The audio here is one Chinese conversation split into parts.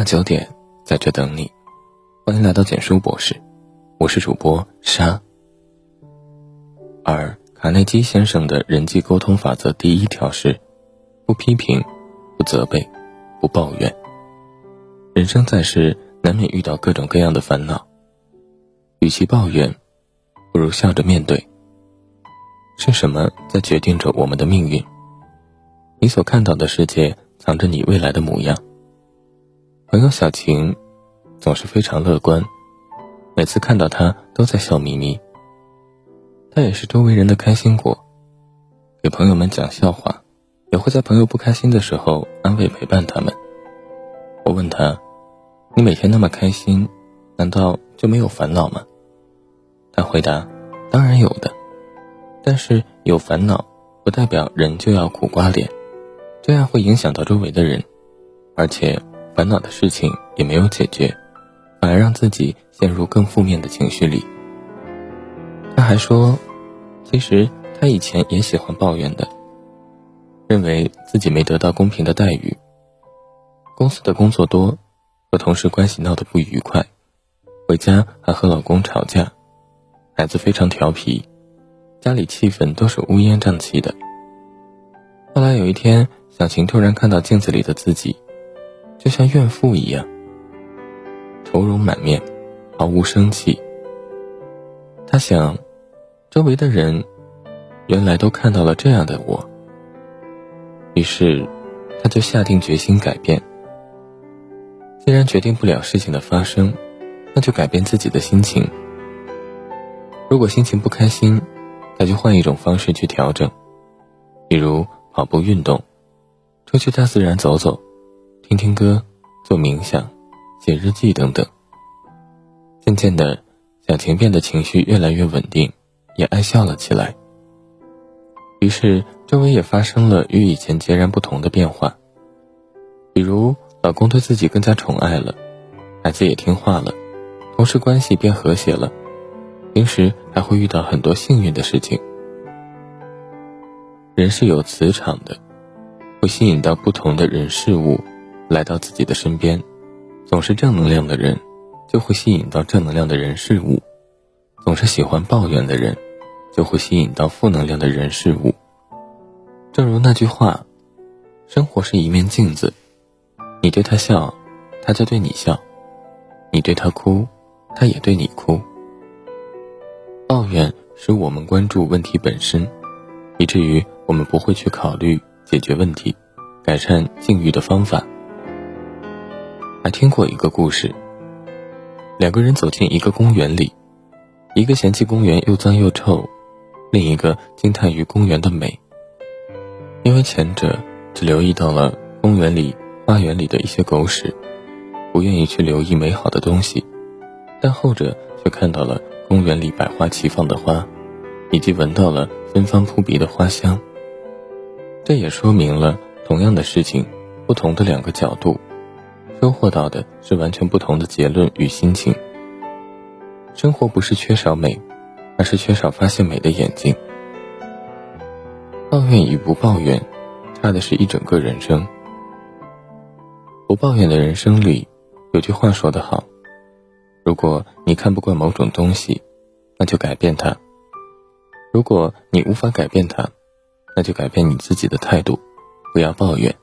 晚九点，在这等你。欢迎来到简书博士，我是主播沙。而卡内基先生的人际沟通法则第一条是：不批评，不责备，不抱怨。人生在世，难免遇到各种各样的烦恼，与其抱怨，不如笑着面对。是什么在决定着我们的命运？你所看到的世界，藏着你未来的模样。朋友小晴，总是非常乐观，每次看到她都在笑眯眯。她也是周围人的开心果，给朋友们讲笑话，也会在朋友不开心的时候安慰陪伴他们。我问她：“你每天那么开心，难道就没有烦恼吗？”她回答：“当然有的，但是有烦恼不代表人就要苦瓜脸。”这样会影响到周围的人，而且烦恼的事情也没有解决，反而让自己陷入更负面的情绪里。他还说，其实他以前也喜欢抱怨的，认为自己没得到公平的待遇，公司的工作多，和同事关系闹得不愉快，回家还和老公吵架，孩子非常调皮，家里气氛都是乌烟瘴气的。后来有一天。小晴突然看到镜子里的自己，就像怨妇一样，愁容满面，毫无生气。他想，周围的人原来都看到了这样的我。于是，他就下定决心改变。既然决定不了事情的发生，那就改变自己的心情。如果心情不开心，那就换一种方式去调整，比如跑步运动。出去大自然走走，听听歌，做冥想，写日记等等。渐渐的，小晴变得情绪越来越稳定，也爱笑了起来。于是，周围也发生了与以前截然不同的变化。比如，老公对自己更加宠爱了，孩子也听话了，同事关系变和谐了，平时还会遇到很多幸运的事情。人是有磁场的。会吸引到不同的人事物来到自己的身边，总是正能量的人，就会吸引到正能量的人事物；总是喜欢抱怨的人，就会吸引到负能量的人事物。正如那句话：“生活是一面镜子，你对他笑，他就对你笑；你对他哭，他也对你哭。”抱怨使我们关注问题本身，以至于我们不会去考虑。解决问题、改善境遇的方法。还听过一个故事：两个人走进一个公园里，一个嫌弃公园又脏又臭，另一个惊叹于公园的美。因为前者只留意到了公园里花园里的一些狗屎，不愿意去留意美好的东西，但后者却看到了公园里百花齐放的花，以及闻到了芬芳扑鼻的花香。这也说明了，同样的事情，不同的两个角度，收获到的是完全不同的结论与心情。生活不是缺少美，而是缺少发现美的眼睛。抱怨与不抱怨，差的是一整个人生。不抱怨的人生里，有句话说得好：如果你看不惯某种东西，那就改变它；如果你无法改变它，那就改变你自己的态度，不要抱怨。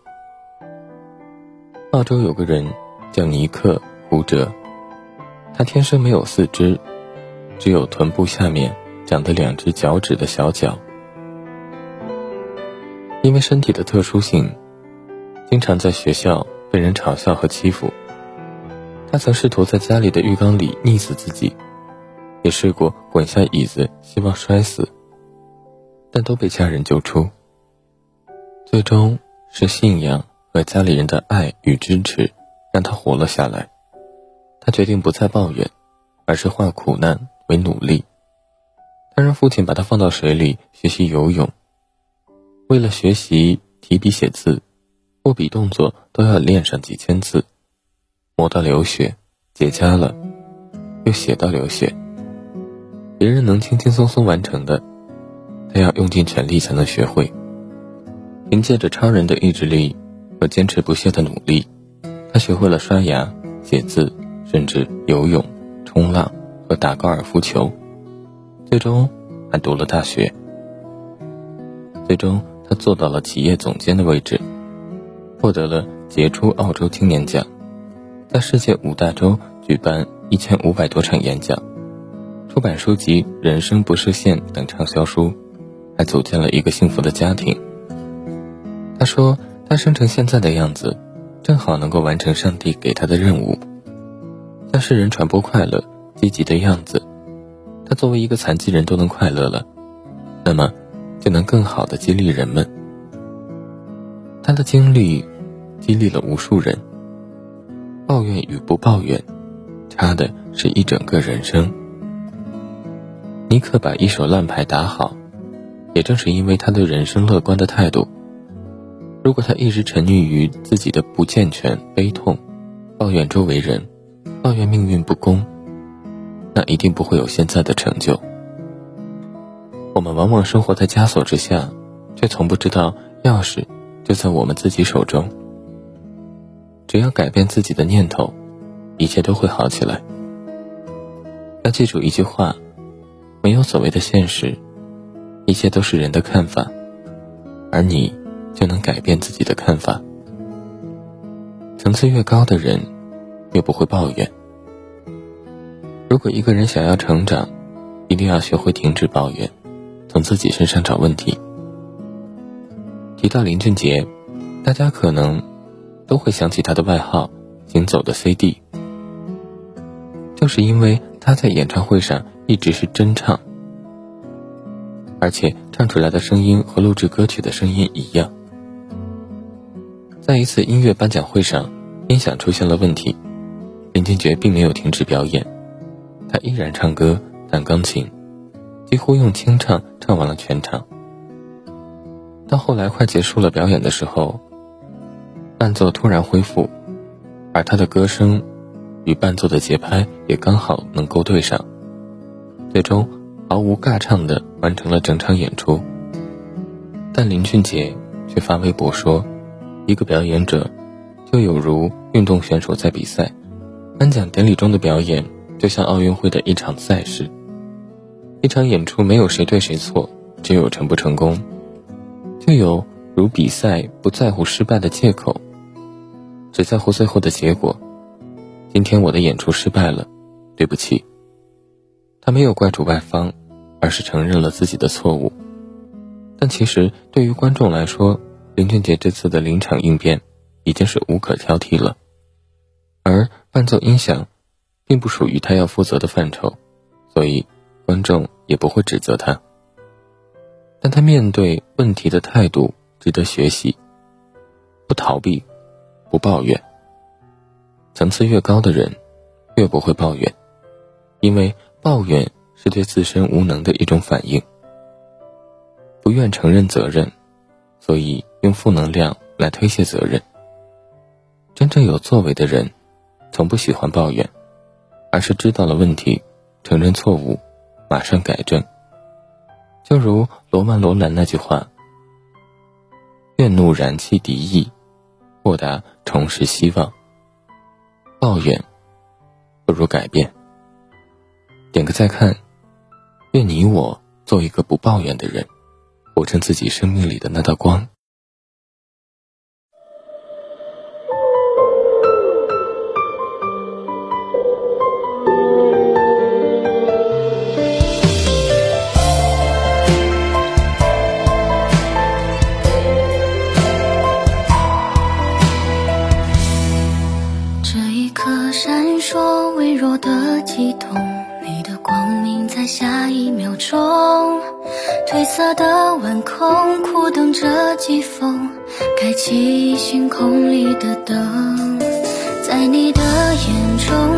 澳洲有个人叫尼克·胡哲，他天生没有四肢，只有臀部下面长的两只脚趾的小脚。因为身体的特殊性，经常在学校被人嘲笑和欺负。他曾试图在家里的浴缸里溺死自己，也试过滚下椅子，希望摔死。但都被家人救出。最终是信仰和家里人的爱与支持，让他活了下来。他决定不再抱怨，而是化苦难为努力。他让父亲把他放到水里学习游泳。为了学习提笔写字，握笔动作都要练上几千次，磨到流血，结痂了，又写到流血。别人能轻轻松松完成的。他要用尽全力才能学会。凭借着超人的意志力和坚持不懈的努力，他学会了刷牙、写字，甚至游泳、冲浪和打高尔夫球，最终还读了大学。最终，他做到了企业总监的位置，获得了杰出澳洲青年奖，在世界五大洲举办一千五百多场演讲，出版书籍《人生不设限》等畅销书，还组建了一个幸福的家庭。他说：“他生成现在的样子，正好能够完成上帝给他的任务，向世人传播快乐、积极的样子。他作为一个残疾人都能快乐了，那么。”就能更好的激励人们。他的经历激励了无数人。抱怨与不抱怨，差的是一整个人生。尼克把一手烂牌打好，也正是因为他对人生乐观的态度。如果他一直沉溺于自己的不健全、悲痛，抱怨周围人，抱怨命运不公，那一定不会有现在的成就。我们往往生活在枷锁之下，却从不知道钥匙就在我们自己手中。只要改变自己的念头，一切都会好起来。要记住一句话：没有所谓的现实，一切都是人的看法，而你就能改变自己的看法。层次越高的人，越不会抱怨。如果一个人想要成长，一定要学会停止抱怨。从自己身上找问题。提到林俊杰，大家可能都会想起他的外号“行走的 CD”，就是因为他在演唱会上一直是真唱，而且唱出来的声音和录制歌曲的声音一样。在一次音乐颁奖会上，音响出现了问题，林俊杰并没有停止表演，他依然唱歌、弹钢琴。几乎用清唱唱完了全场。到后来快结束了表演的时候，伴奏突然恢复，而他的歌声与伴奏的节拍也刚好能够对上，最终毫无尬唱的完成了整场演出。但林俊杰却发微博说：“一个表演者就有如运动选手在比赛，颁奖典礼中的表演就像奥运会的一场赛事。”一场演出没有谁对谁错，只有成不成功，就有如比赛不在乎失败的借口，只在乎最后的结果。今天我的演出失败了，对不起。他没有怪主办方，而是承认了自己的错误。但其实对于观众来说，林俊杰这次的临场应变已经是无可挑剔了，而伴奏音响并不属于他要负责的范畴，所以。观众也不会指责他，但他面对问题的态度值得学习。不逃避，不抱怨。层次越高的人，越不会抱怨，因为抱怨是对自身无能的一种反应。不愿承认责任，所以用负能量来推卸责任。真正有作为的人，从不喜欢抱怨，而是知道了问题，承认错误。马上改正，就如罗曼·罗兰那句话：“怨怒燃起敌意，豁达重拾希望。”抱怨不如改变。点个再看，愿你我做一个不抱怨的人，活成自己生命里的那道光。我，等着季风开启星空里的灯。在你的眼中，